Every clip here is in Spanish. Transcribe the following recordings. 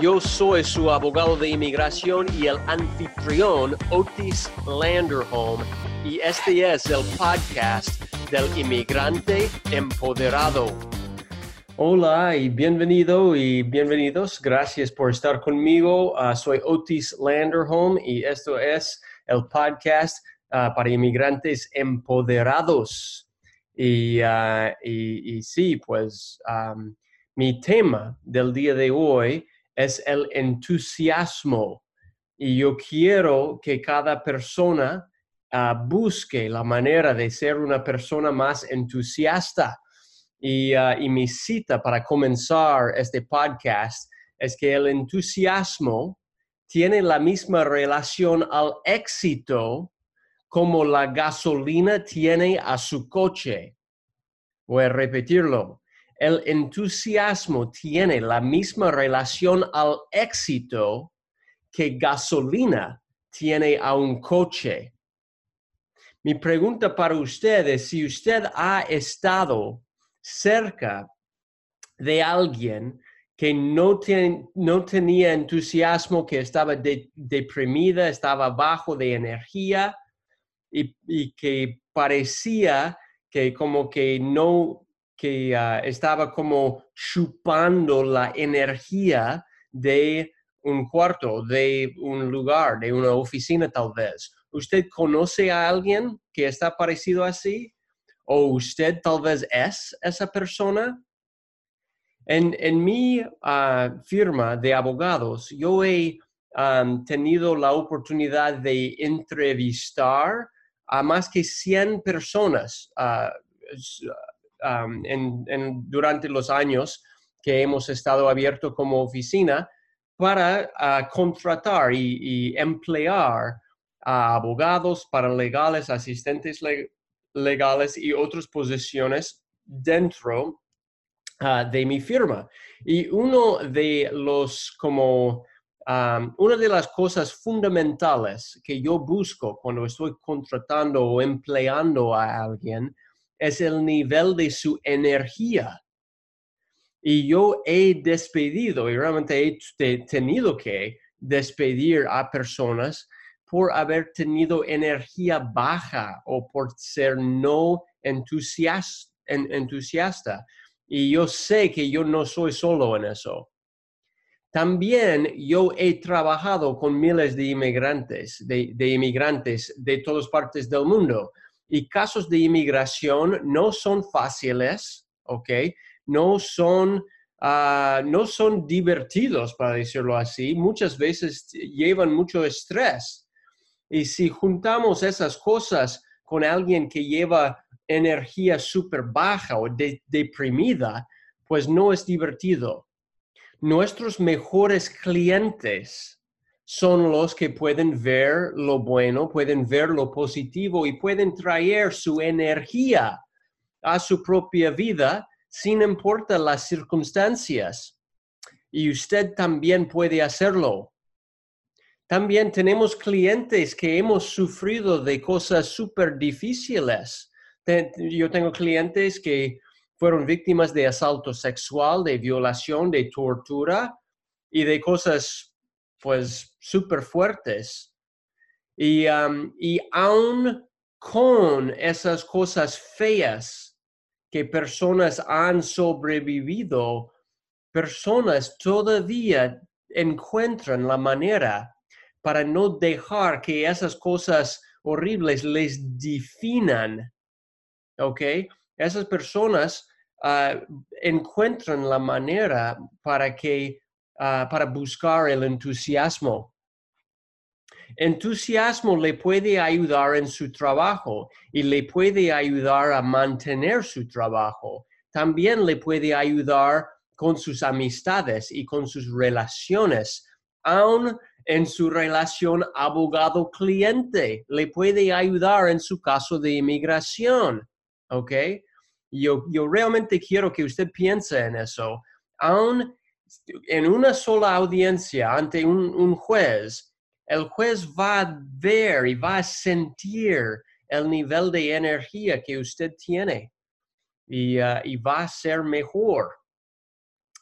Yo soy su abogado de inmigración y el anfitrión Otis Landerholm y este es el podcast del inmigrante empoderado. Hola y bienvenido y bienvenidos. Gracias por estar conmigo. Uh, soy Otis Landerholm y esto es el podcast uh, para inmigrantes empoderados. Y, uh, y, sí, pues mi tema del día de hoy es el entusiasmo. Y yo quiero que cada persona uh, busque la manera de ser una persona más entusiasta. Y, uh, y, mi cita para comenzar este podcast es que el entusiasmo tiene la misma relación al éxito como la gasolina tiene a su coche. Voy a repetirlo el entusiasmo tiene la misma relación al éxito que gasolina tiene a un coche. Mi pregunta para usted es si usted ha estado cerca de alguien que no, tenía entusiasmo, que estaba deprimida, estaba bajo de energía y, y que parecía que como que no que ah, estaba como chupando la energía de un cuarto, de un lugar, de una oficina tal vez. ¿Usted conoce a alguien que está parecido así? ¿O usted tal vez es esa persona? En, mi ah, firma de abogados, yo he tenido la oportunidad de entrevistar a más que 100 personas uh, durante los años que hemos estado abiertos como oficina para ah, contratar y, emplear a abogados, paralegales, asistentes legales y otras posiciones dentro ah, de mi firma. Y uno de los como una de las cosas fundamentales que yo busco cuando estoy contratando o empleando a alguien es el nivel de su energía. Y yo he despedido, y realmente he tenido que despedir a personas por haber tenido energía baja o por ser no entusiasta. Y yo sé que yo no soy solo en eso. También yo he trabajado con miles de inmigrantes, de, de inmigrantes de todas partes del mundo y casos de inmigración no son fáciles, ¿ok? No son, ah, no son divertidos, para decirlo así. Muchas veces llevan mucho estrés. Y si juntamos esas cosas con alguien que lleva energía súper baja o deprimida, pues no es divertido. Nuestros mejores clientes son los que pueden ver lo bueno, pueden ver lo positivo y pueden traer su energía a su propia vida sin importar las circunstancias. Y usted también puede hacerlo. También tenemos clientes que hemos sufrido de cosas súper difíciles. Yo tengo clientes que fueron víctimas de asalto sexual, de violación, de tortura y de cosas pues súper fuertes. Y, y aún con esas cosas feas que personas han sobrevivido, personas todavía encuentran la manera para no dejar que esas cosas horribles les definan. ¿Ok? Esas personas ah, encuentran la manera para que Ah, para buscar el entusiasmo. Entusiasmo le puede ayudar en su trabajo y le puede ayudar a mantener su trabajo. También le puede ayudar con sus amistades y con sus relaciones, aun en su relación abogado-cliente, le puede ayudar en su caso de inmigración, ¿ok? Yo, yo realmente quiero que usted piense en eso. Aún en una sola audiencia ante un, juez, el juez va a ver y va a sentir el nivel de energía que usted tiene y, uh, va a ser mejor.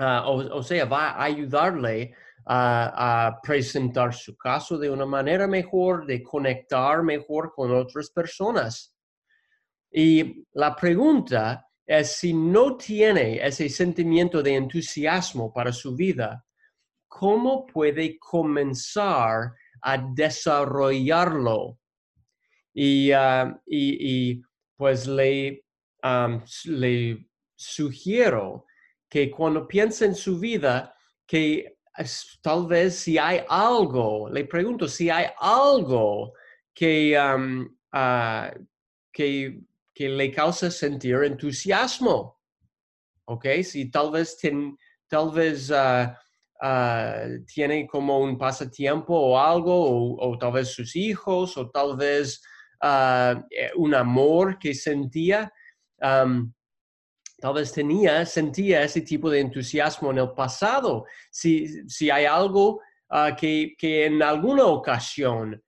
Uh, o, sea, va a ayudarle a, presentar su caso de una manera mejor, de conectar mejor con otras personas. Y la pregunta es si no tiene ese sentimiento de entusiasmo para su vida, ¿cómo puede comenzar a desarrollarlo? Y, ah, pues le, sugiero que cuando piense en su vida, que tal vez si hay algo, le pregunto si hay algo que, ah, que le causa sentir entusiasmo. ¿Ok? Si tal vez, tal vez ah, ah, tiene como un pasatiempo o algo, o, tal vez sus hijos, o tal vez uh, un amor que sentía. tal vez tenía, sentía ese tipo de entusiasmo en el pasado. Si, si hay algo que, que, en alguna ocasión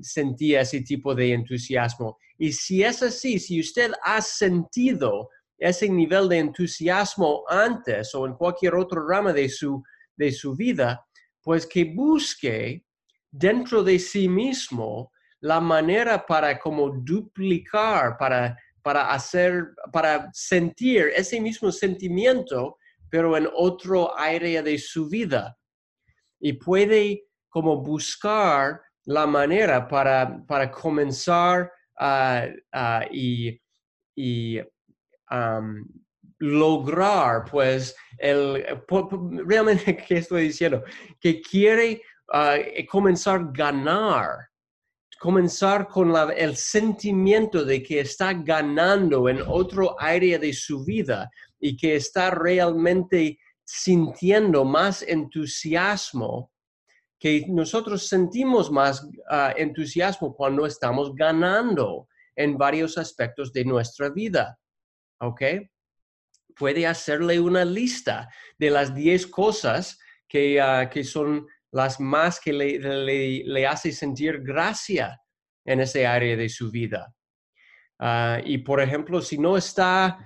sentía ese tipo de entusiasmo. Y si es así, si usted ha sentido ese nivel de entusiasmo antes o en cualquier otro rama de su, de su vida, pues que busque dentro de sí mismo la manera para como duplicar, para, para hacer, para sentir ese mismo sentimiento, pero en otro área de su vida. Y puede como buscar la manera para, para comenzar y, lograr, pues, el, realmente, ¿qué estoy diciendo? Que quiere ah, comenzar a ganar, comenzar con el sentimiento de que está ganando en otro área de su vida y que está realmente sintiendo más entusiasmo que nosotros sentimos más ah, entusiasmo cuando estamos ganando en varios aspectos de nuestra vida. ¿Ok? Puede hacerle una lista de las 10 cosas que, ah, que, son las más que le, le, hace sentir gracia en ese área de su vida. Ah, y por ejemplo, si no está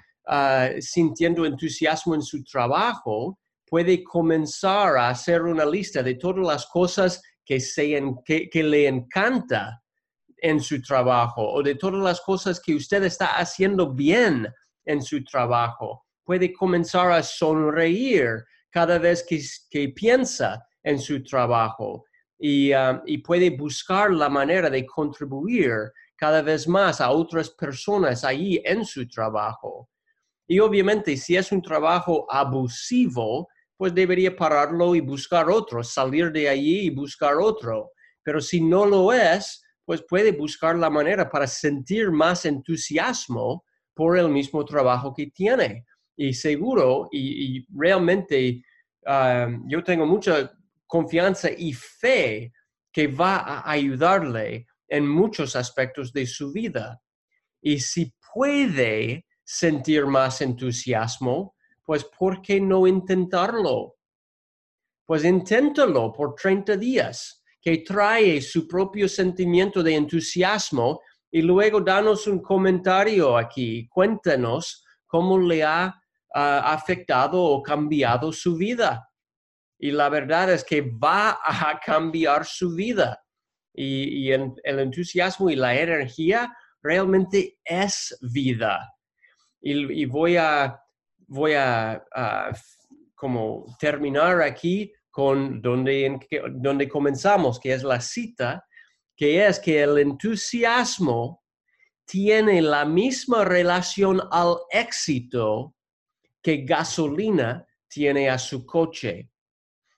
sintiendo entusiasmo en su trabajo, puede comenzar a hacer una lista de todas las cosas que, que, le encanta en su trabajo o de todas las cosas que usted está haciendo bien en su trabajo. Puede comenzar a sonreír cada vez que, piensa en su trabajo y, um, y, puede buscar la manera de contribuir cada vez más a otras personas allí en su trabajo. Y obviamente si es un trabajo abusivo, pues debería pararlo y buscar otro, salir de allí y buscar otro. Pero si no lo es, pues puede buscar la manera para sentir más entusiasmo por el mismo trabajo que tiene. Y seguro, y, realmente um, yo tengo mucha confianza y fe que va a ayudarle en muchos aspectos de su vida. Y si puede sentir más entusiasmo, pues ¿por qué no intentarlo? Pues inténtalo por 30 días, que trae su propio sentimiento de entusiasmo y luego danos un comentario aquí. Cuéntanos cómo le ha ah, afectado o cambiado su vida. Y la verdad es que va a cambiar su vida. Y, el entusiasmo y la energía realmente es vida. y voy a voy a, como terminar aquí con donde, donde comenzamos, que es la cita, que es que el entusiasmo tiene la misma relación al éxito que gasolina tiene a su coche.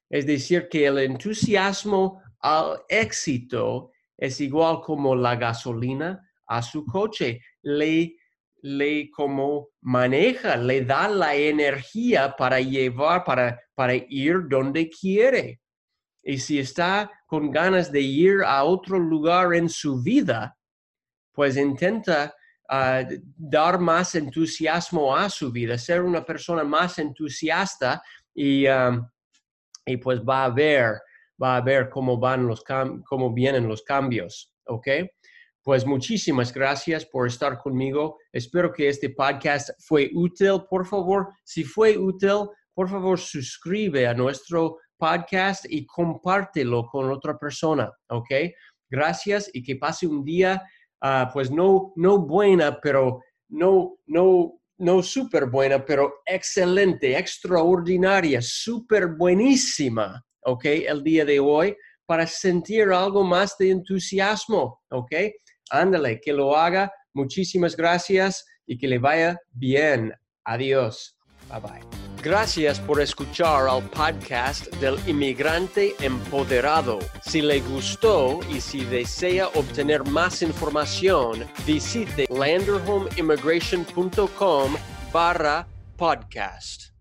Es decir, que el entusiasmo al éxito es igual como la gasolina a su coche. Le le como maneja, le da la energía para llevar, para, para ir donde quiere. Y si está con ganas de ir a otro lugar en su vida, pues intenta ah, dar más entusiasmo a su vida, ser una persona más entusiasta y, y pues va a ver, va a ver cómo van los cómo vienen los cambios, ¿ok? Pues muchísimas gracias por estar conmigo. Espero que este podcast fue útil. Por favor, si fue útil, por favor suscribe a nuestro podcast y compártelo con otra persona, ¿ok? Gracias y que pase un día, ah, pues no, no buena, pero no, no, no súper buena, pero excelente, extraordinaria, súper buenísima, ¿ok? El día de hoy para sentir algo más de entusiasmo, ¿ok? Ándale, que lo haga. Muchísimas gracias y que le vaya bien. Adiós. Bye bye. Gracias por escuchar al podcast del inmigrante empoderado. Si le gustó y si desea obtener más información, visite landerhomeimmigration.com barra podcast.